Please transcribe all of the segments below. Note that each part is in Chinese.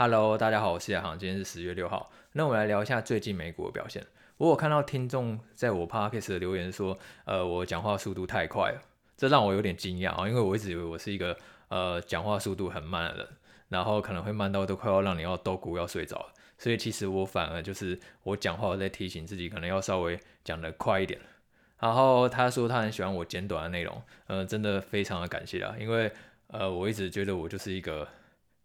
Hello，大家好，我是亚航，今天是十月六号。那我们来聊一下最近美股的表现。我有看到听众在我 Podcast 的留言说，呃，我讲话速度太快了，这让我有点惊讶啊，因为我一直以为我是一个呃讲话速度很慢的人，然后可能会慢到都快要让你要逗骨要睡着。所以其实我反而就是我讲话我在提醒自己，可能要稍微讲的快一点。然后他说他很喜欢我简短的内容，呃，真的非常的感谢啊，因为呃我一直觉得我就是一个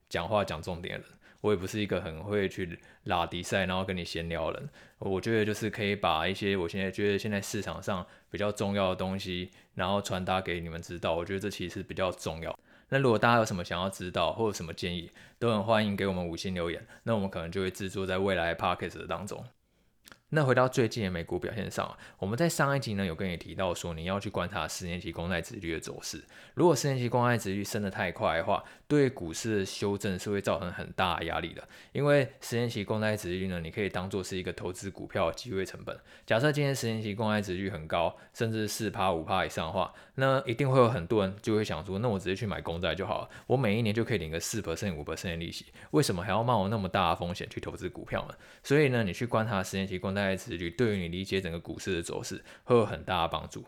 讲话讲重点的人。我也不是一个很会去拉迪赛，然后跟你闲聊人。我觉得就是可以把一些我现在觉得现在市场上比较重要的东西，然后传达给你们知道。我觉得这其实比较重要。那如果大家有什么想要知道或者什么建议，都很欢迎给我们五星留言。那我们可能就会制作在未来 Podcast 当中。那回到最近的美股表现上，我们在上一集呢有跟你提到说，你要去观察十年期公债殖利率的走势。如果十年期公债殖利率升得太快的话，对股市的修正是会造成很大的压力的。因为十年期公债殖利率呢，你可以当做是一个投资股票的机会成本。假设今天十年期公债殖利率很高，甚至四趴五趴以上的话，那一定会有很多人就会想说，那我直接去买公债就好了，我每一年就可以领个四 percent 五 percent 的利息，为什么还要冒那么大的风险去投资股票呢？所以呢，你去观察十年期公债。债殖率对于你理解整个股市的走势会有很大的帮助。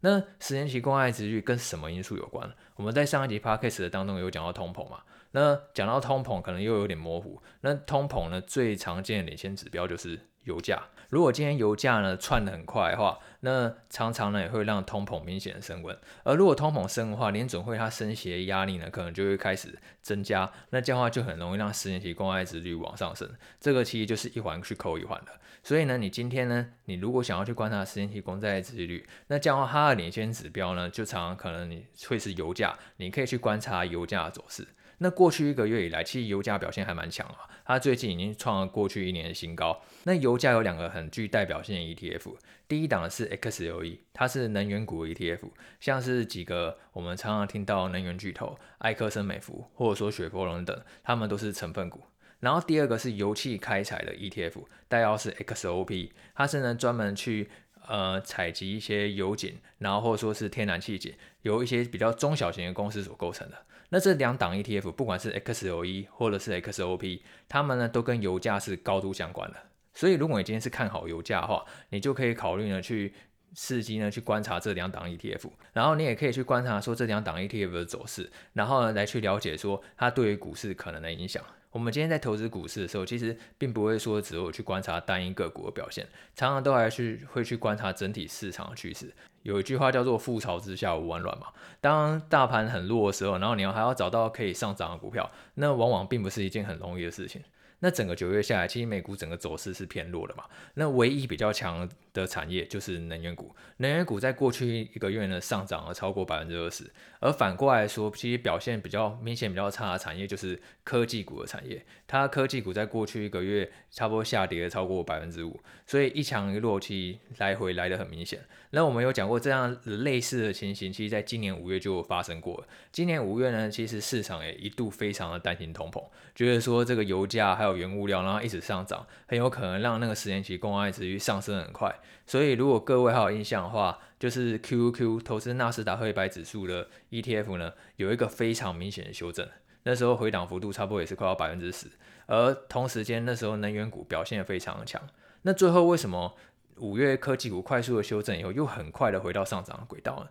那十年期公债殖率跟什么因素有关？我们在上一集 podcast 的当中有讲到通膨嘛？那讲到通膨可能又有点模糊。那通膨呢，最常见的领先指标就是油价。如果今天油价呢窜得很快的话，那常常呢也会让通膨明显的升温。而如果通膨升的话，联准会它升息的压力呢可能就会开始增加。那这样的话就很容易让十年期公债殖率往上升。这个其实就是一环去扣一环的。所以呢，你今天呢，你如果想要去观察十年期公债的殖率，那这样的话，它的领先指标呢，就常常可能你会是油价，你可以去观察油价的走势。那过去一个月以来，其实油价表现还蛮强啊，它最近已经创了过去一年的新高。那油价有两个很具代表性的 ETF，第一档的是 XLE，它是能源股 ETF，像是几个我们常常听到能源巨头，埃克森美孚或者说雪佛龙等，他们都是成分股。然后第二个是油气开采的 ETF，代号是 XOP，它是呢专门去呃采集一些油井，然后或者说是天然气井，由一些比较中小型的公司所构成的。那这两档 ETF，不管是 XOE 或者是 XOP，它们呢都跟油价是高度相关的。所以如果你今天是看好油价的话，你就可以考虑呢去伺机呢去观察这两档 ETF，然后你也可以去观察说这两档 ETF 的走势，然后呢来去了解说它对于股市可能的影响。我们今天在投资股市的时候，其实并不会说只有去观察单一个股的表现，常常都还是会去观察整体市场的趋势。有一句话叫做“覆巢之下无完卵”嘛，当大盘很弱的时候，然后你要还要找到可以上涨的股票，那往往并不是一件很容易的事情。那整个九月下来，其实美股整个走势是偏弱的嘛。那唯一比较强的产业就是能源股，能源股在过去一个月呢上涨了超过百分之二十。而反过来说，其实表现比较明显、比较差的产业就是科技股的产业。它科技股在过去一个月差不多下跌了超过百分之五，所以一强一弱，其实来回来得很明显。那我们有讲过这样类似的情形，其实在今年五月就发生过了。今年五月呢，其实市场也一度非常的担心通膨，觉得说这个油价还有原物料，然后一直上涨，很有可能让那个十年期公债殖率上升很快。所以如果各位还有印象的话，就是 QQQ 投资纳斯达克一百指数的 ETF 呢，有一个非常明显的修正，那时候回档幅度差不多也是快要百分之十。而同时间那时候能源股表现也非常的强。那最后为什么？五月科技股快速的修正以后，又很快的回到上涨的轨道呢。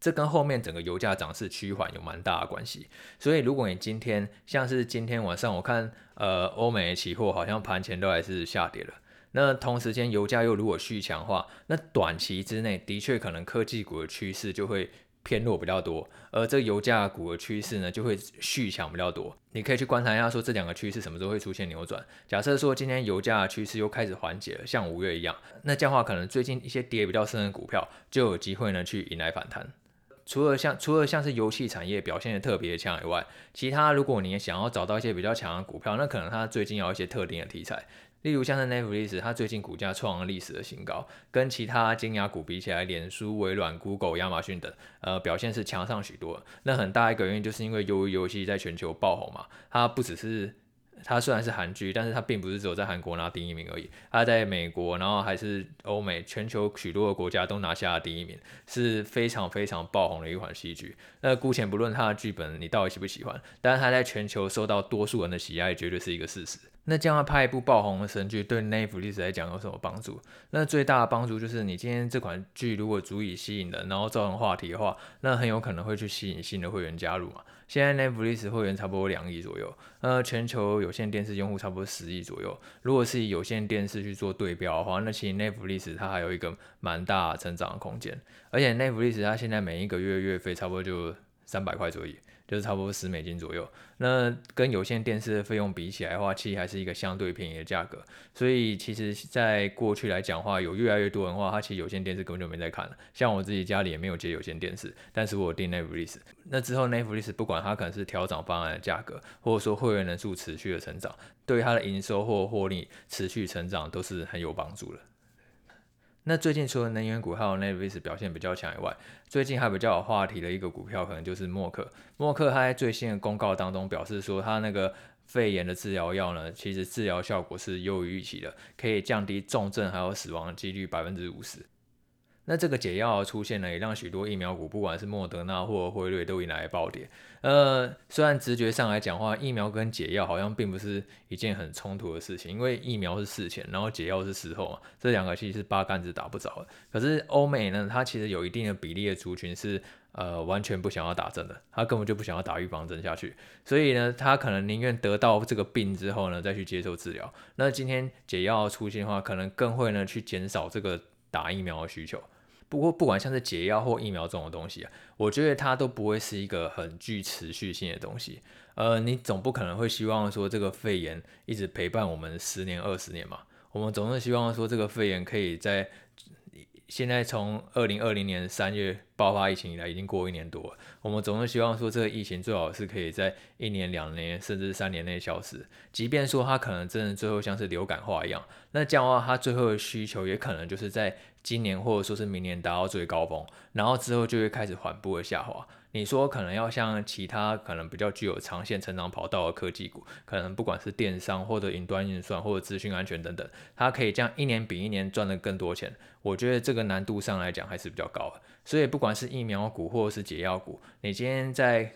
这跟后面整个油价涨势趋缓有蛮大的关系。所以，如果你今天像是今天晚上，我看呃欧美的期货好像盘前都还是下跌了。那同时间油价又如果续强化，那短期之内的确可能科技股的趋势就会。偏弱比较多，而这油价股的趋势呢，就会续强比较多。你可以去观察一下，说这两个趋势什么时候会出现扭转。假设说今天油价趋势又开始缓解了，像五月一样，那这样的话可能最近一些跌比较深的股票就有机会呢去迎来反弹。除了像除了像是油气产业表现的特别强以外，其他如果你想要找到一些比较强的股票，那可能它最近要一些特定的题材。例如像是 Netflix，它最近股价创了历史的新高，跟其他金牙股比起来，脸书、微软、Google、亚马逊等，呃，表现是强上许多。那很大一个原因就是因为鱿鱼游戏在全球爆红嘛，它不只是它虽然是韩剧，但是它并不是只有在韩国拿第一名而已，它在美国，然后还是欧美全球许多的国家都拿下了第一名，是非常非常爆红的一款戏剧。那姑且不论它的剧本你到底喜不喜欢，但是它在全球受到多数人的喜爱，绝对是一个事实。那这样拍一部爆红的神剧，对 n e t f l i 来讲有什么帮助？那最大的帮助就是，你今天这款剧如果足以吸引人，然后造成话题的话，那很有可能会去吸引新的会员加入嘛。现在 Netflix 会员差不多两亿左右，那全球有线电视用户差不多十亿左右。如果是以有线电视去做对标的话，那其实 Netflix 它还有一个蛮大成长的空间。而且 Netflix 它现在每一个月月费差不多就三百块左右。就是差不多十美金左右，那跟有线电视的费用比起来的话，其实还是一个相对便宜的价格。所以其实，在过去来讲的话，有越来越多人的话，他其实有线电视根本就没在看了。像我自己家里也没有接有线电视，但是我订 Netflix。那之后 Netflix 不管它可能是调整方案的价格，或者说会员人数持续的成长，对于它的营收或获利持续成长都是很有帮助的。那最近除了能源股还有 n a v i s 表现比较强以外，最近还比较有话题的一个股票，可能就是默克。默克他在最新的公告当中表示说，他那个肺炎的治疗药呢，其实治疗效果是优于预期的，可以降低重症还有死亡几率百分之五十。那这个解药的出现呢，也让许多疫苗股，不管是莫德纳或辉瑞，都迎来暴跌。呃，虽然直觉上来讲话，疫苗跟解药好像并不是一件很冲突的事情，因为疫苗是事前，然后解药是事后嘛，这两个其实是八竿子打不着的。可是欧美呢，它其实有一定的比例的族群是呃完全不想要打针的，他根本就不想要打预防针下去，所以呢，他可能宁愿得到这个病之后呢，再去接受治疗。那今天解药出现的话，可能更会呢去减少这个打疫苗的需求。不过，不管像是解药或疫苗这种东西啊，我觉得它都不会是一个很具持续性的东西。呃，你总不可能会希望说这个肺炎一直陪伴我们十年、二十年嘛？我们总是希望说这个肺炎可以在。现在从二零二零年三月爆发疫情以来，已经过一年多了。我们总是希望说，这个疫情最好是可以在一年、两年，甚至三年内消失。即便说它可能真的最后像是流感化一样，那这样的话，它最后的需求也可能就是在今年或者说是明年达到最高峰，然后之后就会开始缓步的下滑。你说可能要像其他可能比较具有长线成长跑道的科技股，可能不管是电商或者云端运算或者资讯安全等等，它可以这样一年比一年赚得更多钱。我觉得这个难度上来讲还是比较高的。所以不管是疫苗股或者是解药股，你今天在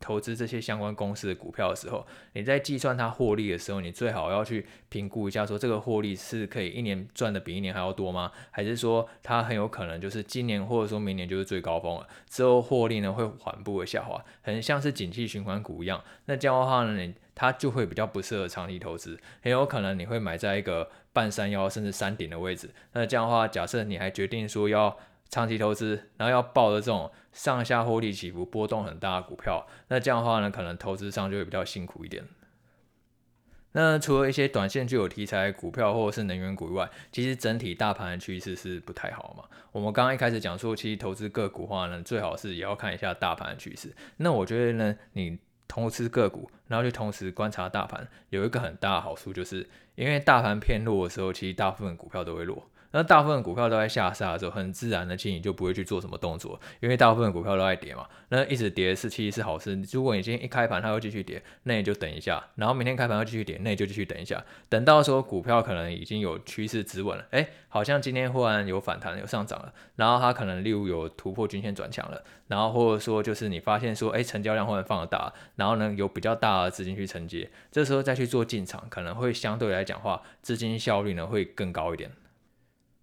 投资这些相关公司的股票的时候，你在计算它获利的时候，你最好要去评估一下，说这个获利是可以一年赚的比一年还要多吗？还是说它很有可能就是今年或者说明年就是最高峰了，之后获利呢会缓步的下滑，很像是景气循环股一样。那这样的话呢，你它就会比较不适合长期投资，很有可能你会买在一个半山腰甚至山顶的位置。那这样的话，假设你还决定说要长期投资，然后要抱着这种上下获利起伏、波动很大的股票，那这样的话呢，可能投资上就会比较辛苦一点。那除了一些短线具有题材股票或者是能源股以外，其实整体大盘的趋势是不太好嘛。我们刚刚一开始讲说，其实投资个股的话呢，最好是也要看一下大盘的趋势。那我觉得呢，你投资个股，然后去同时观察大盘，有一个很大的好处，就是因为大盘偏弱的时候，其实大部分股票都会弱。那大部分股票都在下杀的时候，很自然的，其实你就不会去做什么动作，因为大部分股票都在跌嘛。那一直跌是其实是好事。如果你今天一开盘它又继续跌，那你就等一下，然后明天开盘又继续跌，那你就继续等一下，等到说股票可能已经有趋势止稳了，哎，好像今天忽然有反弹有上涨了，然后它可能例如有突破均线转强了，然后或者说就是你发现说，哎，成交量忽然放大，然后呢有比较大的资金去承接，这时候再去做进场，可能会相对来讲话资金效率呢会更高一点。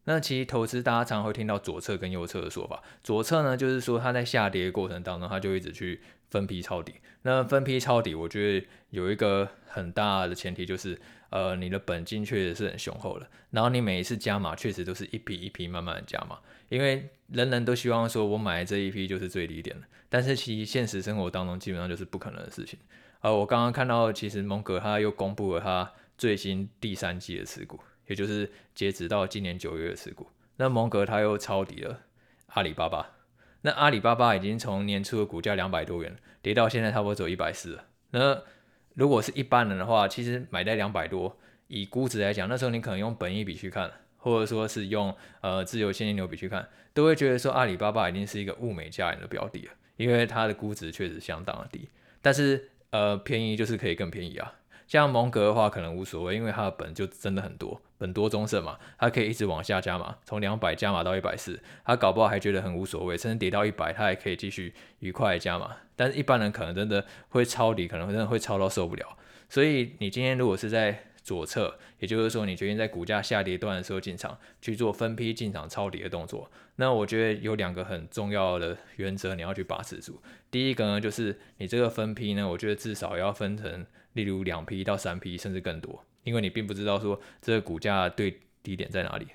那其实投资大家常常会听到左侧跟右侧的说法，左侧呢就是说它在下跌的过程当中，它就一直去分批抄底。那分批抄底，我觉得有一个很大的前提就是，呃，你的本金确实是很雄厚的，然后你每一次加码确实都是一批一批慢慢的加码，因为人人都希望说我买这一批就是最低点的，但是其实现实生活当中基本上就是不可能的事情。呃，我刚刚看到其实蒙格他又公布了他最新第三季的持股。也就是截止到今年九月的持股，那蒙格他又抄底了阿里巴巴，那阿里巴巴已经从年初的股价两百多元跌到现在差不多只有一百四了。那如果是一般人的话，其实买在两百多，以估值来讲，那时候你可能用本益比去看，或者说是用呃自由现金流比去看，都会觉得说阿里巴巴已经是一个物美价廉的标的了，因为它的估值确实相当的低。但是呃便宜就是可以更便宜啊。像蒙格的话，可能无所谓，因为它的本就真的很多，本多终胜嘛，它可以一直往下加码，从两百加码到一百四，他搞不好还觉得很无所谓，甚至跌到一百，他还可以继续愉快的加码。但是一般人可能真的会抄底，可能真的会抄到受不了。所以你今天如果是在左侧，也就是说你决定在股价下跌段的时候进场去做分批进场抄底的动作，那我觉得有两个很重要的原则你要去把持住。第一个呢，就是你这个分批呢，我觉得至少要分成，例如两批到三批，甚至更多，因为你并不知道说这个股价对低点在哪里。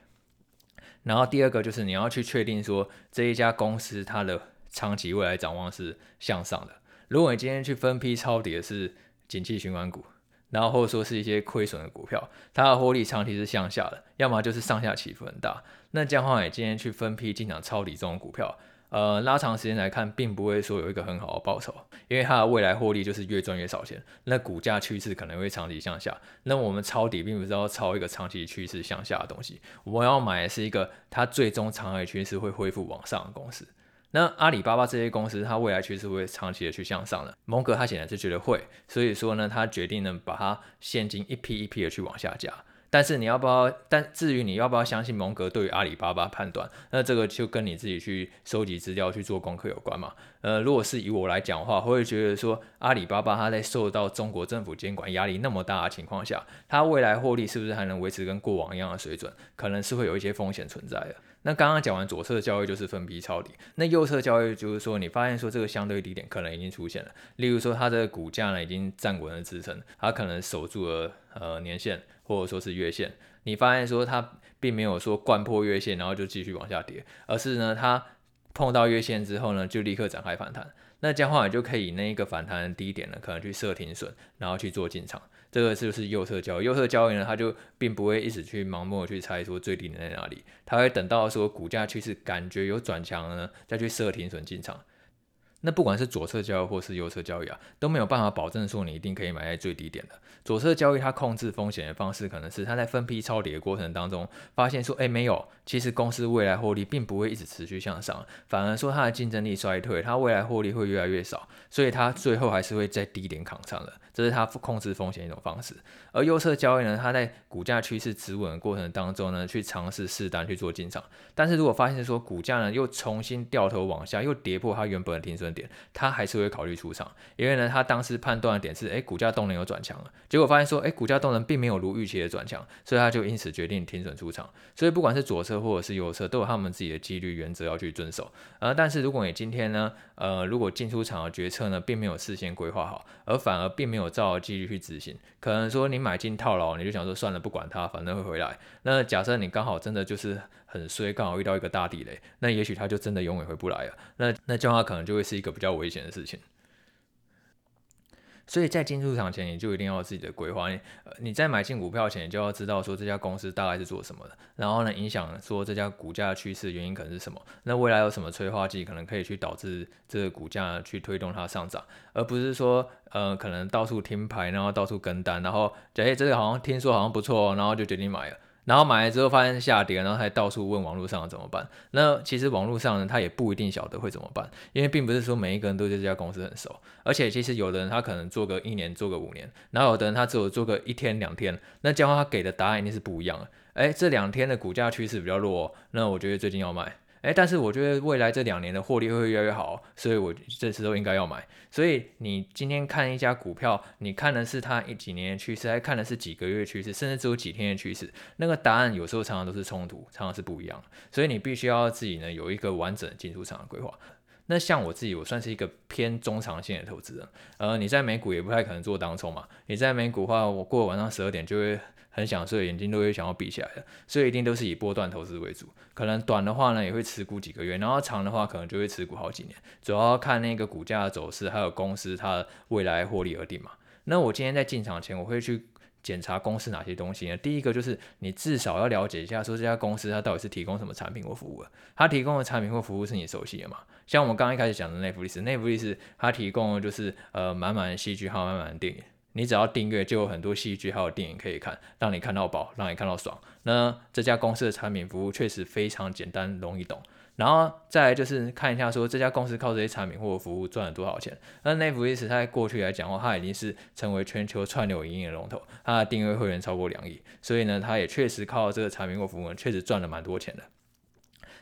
然后第二个就是你要去确定说这一家公司它的长期未来展望是向上的。如果你今天去分批抄底的是景气循环股。然后或者说是一些亏损的股票，它的获利长期是向下的，要么就是上下起伏很大。那这样的话，你今天去分批进场抄底这种股票，呃，拉长时间来看，并不会说有一个很好的报酬，因为它的未来获利就是越赚越少钱。那股价趋势可能会长期向下。那我们抄底并不是要抄一个长期趋势向下的东西，我要买的是一个它最终长期趋势会恢复往上的公司。那阿里巴巴这些公司，它未来趋势会长期的去向上的。蒙格他显然是觉得会，所以说呢，他决定呢把它现金一批一批的去往下加。但是你要不要？但至于你要不要相信蒙格对于阿里巴巴判断，那这个就跟你自己去收集资料去做功课有关嘛。呃，如果是以我来讲的话，我会觉得说阿里巴巴它在受到中国政府监管压力那么大的情况下，它未来获利是不是还能维持跟过往一样的水准，可能是会有一些风险存在的。那刚刚讲完左侧交易就是分批抄底，那右侧交易就是说你发现说这个相对低点可能已经出现了，例如说它的股价呢已经站稳了支撑，它可能守住了呃年线或者说是月线，你发现说它并没有说贯破月线然后就继续往下跌，而是呢它碰到月线之后呢就立刻展开反弹，那这样的话你就可以那一个反弹的低点呢可能去设停损，然后去做进场。这个就是右侧交易，右侧交易呢，它就并不会一直去盲目的去猜说最低点在哪里，它会等到说股价趋势感觉有转强了呢，再去设停损进场。那不管是左侧交易或是右侧交易啊，都没有办法保证说你一定可以买在最低点的。左侧交易它控制风险的方式，可能是它在分批抄底的过程当中，发现说，哎，没有，其实公司未来获利并不会一直持续向上，反而说它的竞争力衰退，它未来获利会越来越少，所以它最后还是会在低点扛上的。这是它控制风险一种方式。而右侧交易呢，它在股价趋势止稳的过程当中呢，去尝试试单去做进场。但是如果发现说股价呢又重新掉头往下，又跌破它原本的停损点，他还是会考虑出场，因为呢，他当时判断的点是，哎，股价动能有转强了，结果发现说，哎，股价动能并没有如预期的转强，所以他就因此决定停损出场。所以不管是左侧或者是右侧，都有他们自己的纪律原则要去遵守。呃，但是如果你今天呢，呃，如果进出场的决策呢，并没有事先规划好，而反而并没有照纪律去执行，可能说你买进套牢，你就想说算了，不管它，反正会回来。那假设你刚好真的就是。很衰，刚好遇到一个大地雷，那也许他就真的永远回不来了。那那这样的话可能就会是一个比较危险的事情。所以在进入场前，你就一定要有自己的规划。你你在买进股票前，你就要知道说这家公司大概是做什么的，然后呢，影响说这家股价趋势原因可能是什么？那未来有什么催化剂可能可以去导致这个股价去推动它上涨，而不是说呃可能到处听牌，然后到处跟单，然后哎这个好像听说好像不错，然后就决定买了。然后买了之后发现下跌，然后还到处问网络上怎么办？那其实网络上呢，他也不一定晓得会怎么办，因为并不是说每一个人都对这家公司很熟，而且其实有的人他可能做个一年，做个五年，然后有的人他只有做个一天两天，那这样他给的答案一定是不一样的。哎，这两天的股价趋势比较弱，那我觉得最近要卖。哎，但是我觉得未来这两年的获利会越来越好，所以我这次都应该要买。所以你今天看一家股票，你看的是它一几年的趋势，还看的是几个月趋势，甚至只有几天的趋势，那个答案有时候常常都是冲突，常常是不一样。所以你必须要自己呢有一个完整的进出场的规划。那像我自己，我算是一个偏中长线的投资人。呃，你在美股也不太可能做当冲嘛。你在美股的话，我过晚上十二点就会。很想睡，眼睛都会想要闭起来的，所以一定都是以波段投资为主。可能短的话呢，也会持股几个月，然后长的话可能就会持股好几年，主要看那个股价的走势，还有公司它未来获利而定嘛。那我今天在进场前，我会去检查公司哪些东西呢？第一个就是你至少要了解一下，说这家公司它到底是提供什么产品或服务的，它提供的产品或服务是你熟悉的嘛？像我们刚刚一开始讲的内部历史，内部历史它提供的就是呃满满的戏剧还满满的电影。你只要订阅，就有很多戏剧还有电影可以看，让你看到饱，让你看到爽。那这家公司的产品服务确实非常简单，容易懂。然后再来就是看一下说这家公司靠这些产品或服务赚了多少钱。那 Netflix 它在过去来讲的话，它已经是成为全球串流影音的龙头，它的订阅会员超过两亿，所以呢，它也确实靠这个产品或服务，确实赚了蛮多钱的。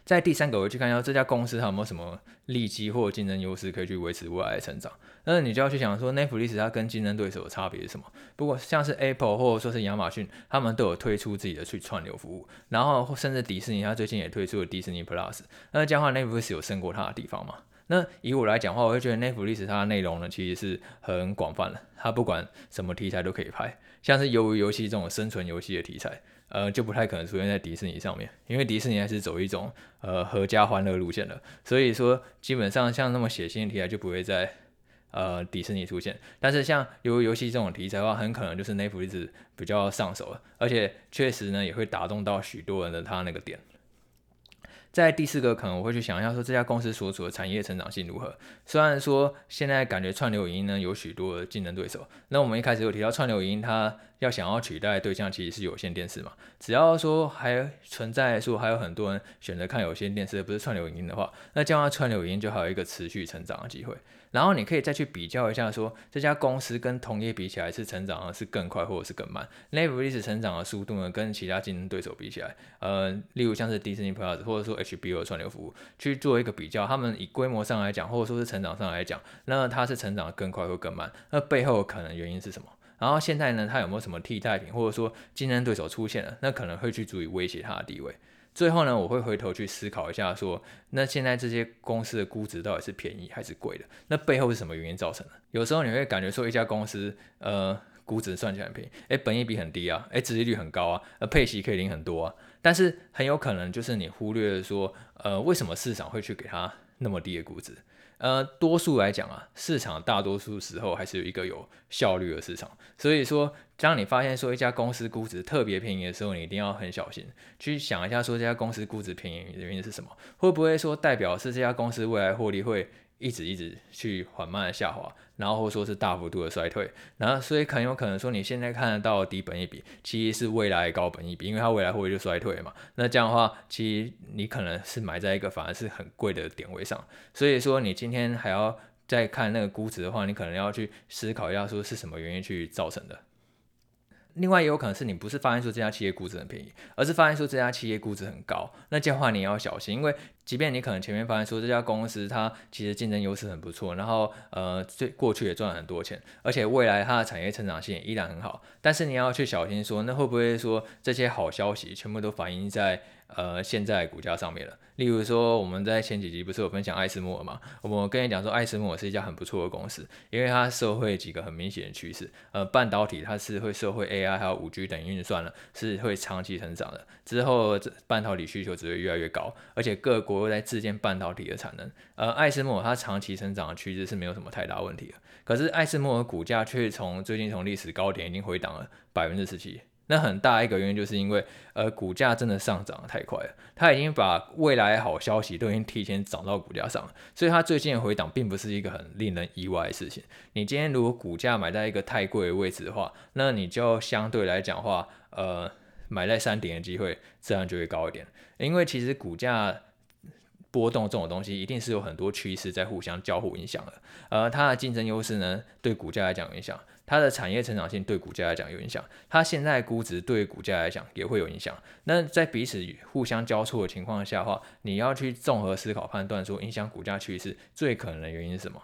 在第三个，我去看一下这家公司它有没有什么利基或竞争优势可以去维持未来的成长。那你就要去想说，Netflix 它跟竞争对手的差别是什么？不过像是 Apple 或者说是亚马逊，他们都有推出自己的去串流服务，然后甚至迪士尼，它最近也推出了迪士尼 Plus。那这样的话，Netflix 有胜过它的地方吗？那以我来讲的话，我会觉得 Netflix 它的内容呢，其实是很广泛的，它不管什么题材都可以拍，像是鱿鱼游戏这种生存游戏的题材。呃，就不太可能出现在迪士尼上面，因为迪士尼还是走一种呃合家欢乐路线的，所以说基本上像那么血腥的题材就不会在呃迪士尼出现。但是像游游戏这种题材的话，很可能就是 Netflix 比较上手了，而且确实呢也会打动到许多人的他那个点。在第四个，可能我会去想一下，说这家公司所处的产业成长性如何。虽然说现在感觉串流影音呢有许多的竞争对手，那我们一开始有提到串流影音，它要想要取代对象其实是有线电视嘛。只要说还存在说还有很多人选择看有线电视，不是串流影音的话，那这样的串流影音就还有一个持续成长的机会。然后你可以再去比较一下说，这家公司跟同业比起来是成长的是更快或者是更慢。Netflix 成长的速度呢，跟其他竞争对手比起来，呃，例如像是 Disney Plus 或者说 HBO 的串流服务去做一个比较，他们以规模上来讲，或者说是成长上来讲，那它是成长的更快或更慢？那背后可能原因是什么？然后现在呢，它有没有什么替代品，或者说竞争对手出现了，那可能会去足以威胁它的地位。最后呢，我会回头去思考一下说，那现在这些公司的估值到底是便宜还是贵的？那背后是什么原因造成的？有时候你会感觉说一家公司，呃，估值算起来很便宜，诶，本益比很低啊，诶，殖利率很高啊，呃，配息可以领很多啊，但是很有可能就是你忽略了说，呃，为什么市场会去给它那么低的估值？呃，多数来讲啊，市场大多数时候还是有一个有效率的市场。所以说，当你发现说一家公司估值特别便宜的时候，你一定要很小心，去想一下说这家公司估值便宜的原因是什么？会不会说代表是这家公司未来获利会一直一直去缓慢的下滑？然后或说是大幅度的衰退，然后所以很有可能说你现在看得到的低本益比，其实是未来高本益比，因为它未来会不会就衰退嘛。那这样的话，其实你可能是买在一个反而是很贵的点位上。所以说你今天还要再看那个估值的话，你可能要去思考一下说是什么原因去造成的。另外也有可能是你不是发现说这家企业估值很便宜，而是发现说这家企业估值很高。那这话你要小心，因为即便你可能前面发现说这家公司它其实竞争优势很不错，然后呃最过去也赚了很多钱，而且未来它的产业成长性依然很好，但是你要去小心说，那会不会说这些好消息全部都反映在呃，现在股价上面了。例如说，我们在前几集不是有分享艾斯摩尔嘛？我们跟你讲说，艾斯摩尔是一家很不错的公司，因为它受会几个很明显的趋势。呃，半导体它是会受会 AI 还有五 G 等运算了，是会长期成长的。之后这半导体需求只会越来越高，而且各国又在自建半导体的产能。呃，艾斯摩尔它长期成长的趋势是没有什么太大问题的。可是艾斯摩尔股价却从最近从历史高点已经回档了百分之十七。那很大一个原因就是因为，呃，股价真的上涨太快了，它已经把未来好消息都已经提前涨到股价上了，所以它最近的回档并不是一个很令人意外的事情。你今天如果股价买在一个太贵的位置的话，那你就相对来讲话，呃，买在山顶的机会自然就会高一点，因为其实股价波动这种东西一定是有很多趋势在互相交互影响的，而它的竞争优势呢，对股价来讲影响。它的产业成长性对股价来讲有影响，它现在估值对股价来讲也会有影响。那在彼此互相交错的情况下的话，你要去综合思考判断说影响股价趋势最可能的原因是什么？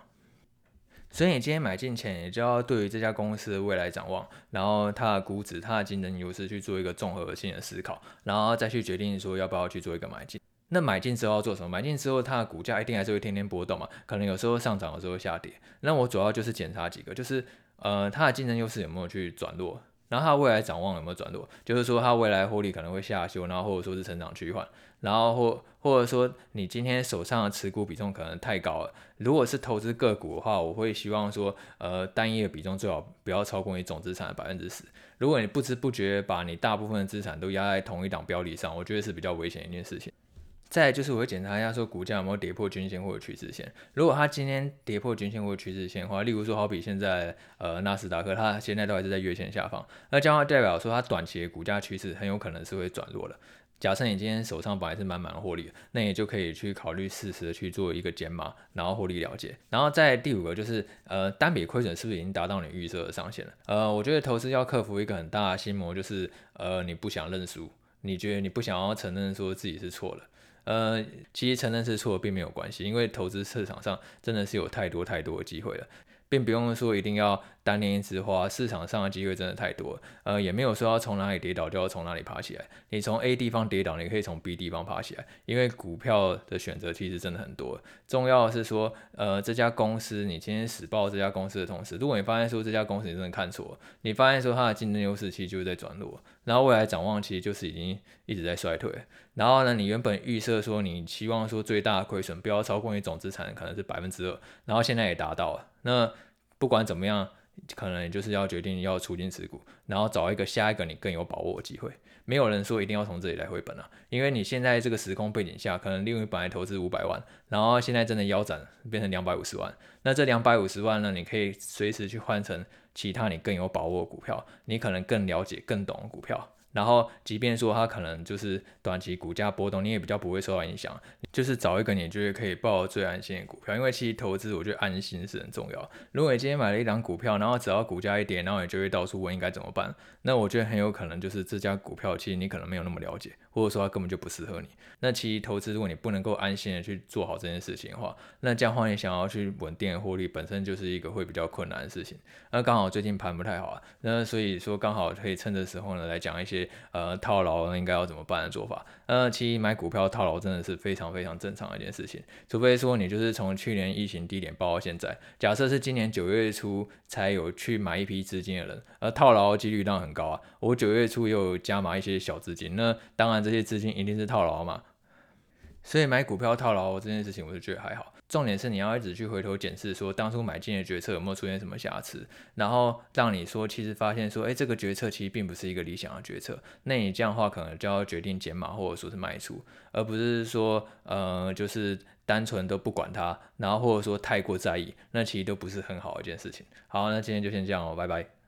所以你今天买进前，你就要对于这家公司的未来展望，然后它的估值、它的竞争优势去做一个综合性的思考，然后再去决定说要不要去做一个买进。那买进之后要做什么？买进之后它的股价一定还是会天天波动嘛，可能有时候上涨，有时候下跌。那我主要就是检查几个，就是。呃，它的竞争优势有没有去转弱？然后它未来展望有没有转弱？就是说它未来获利可能会下修，然后或者说是成长趋缓，然后或或者说你今天手上的持股比重可能太高了。如果是投资个股的话，我会希望说，呃，单一的比重最好不要超过你总资产的百分之十。如果你不知不觉把你大部分的资产都压在同一档标的上，我觉得是比较危险的一件事情。再就是我会检查一下说股价有没有跌破均线或者趋势线。如果它今天跌破均线或者趋势线的话，例如说好比现在呃纳斯达克，它现在都还是在月线下方，那这样代表说它短期的股价趋势很有可能是会转弱的。假设你今天手上本来是满满的获利，那你就可以去考虑适时的去做一个减码，然后获利了结。然后在第五个就是，呃，单笔亏损是不是已经达到你预设的上限了？呃，我觉得投资要克服一个很大的心魔，就是呃，你不想认输，你觉得你不想要承认说自己是错了。呃，其实承认是错并没有关系，因为投资市场上真的是有太多太多的机会了。并不用说一定要单恋一枝花，市场上的机会真的太多，呃，也没有说要从哪里跌倒就要从哪里爬起来。你从 A 地方跌倒，你可以从 B 地方爬起来，因为股票的选择其实真的很多。重要的是说，呃，这家公司你今天死报这家公司的同时，如果你发现说这家公司你真的看错，你发现说它的竞争优势其实就是在转弱，然后未来展望其实就是已经一直在衰退。然后呢，你原本预设说你期望说最大的亏损不要超过你总资产可能是百分之二，然后现在也达到了。那不管怎么样，可能就是要决定要出金持股，然后找一个下一个你更有把握的机会。没有人说一定要从这里来回本啊，因为你现在这个时空背景下，可能利润本来投资五百万，然后现在真的腰斩变成两百五十万，那这两百五十万呢，你可以随时去换成其他你更有把握的股票，你可能更了解、更懂的股票。然后，即便说它可能就是短期股价波动，你也比较不会受到影响。就是找一个你觉得可以抱最安心的股票，因为其实投资我觉得安心是很重要。如果你今天买了一档股票，然后只要股价一跌，然后你就会到处问应该怎么办，那我觉得很有可能就是这家股票其实你可能没有那么了解，或者说它根本就不适合你。那其实投资如果你不能够安心的去做好这件事情的话，那这样的话你想要去稳定的获利，本身就是一个会比较困难的事情。那刚好最近盘不太好啊，那所以说刚好可以趁这时候呢来讲一些。呃，套牢应该要怎么办的做法？呃，其实买股票套牢真的是非常非常正常的一件事情，除非说你就是从去年疫情低点爆到现在，假设是今年九月初才有去买一批资金的人，而套牢几率当然很高啊。我九月初又加码一些小资金，那当然这些资金一定是套牢嘛。所以买股票套牢这件事情，我就觉得还好。重点是你要一直去回头检视，说当初买进的决策有没有出现什么瑕疵，然后让你说其实发现说，哎，这个决策其实并不是一个理想的决策。那你这样的话，可能就要决定减码或者说是卖出，而不是说，呃，就是单纯都不管它，然后或者说太过在意，那其实都不是很好一件事情。好，那今天就先这样哦，拜拜。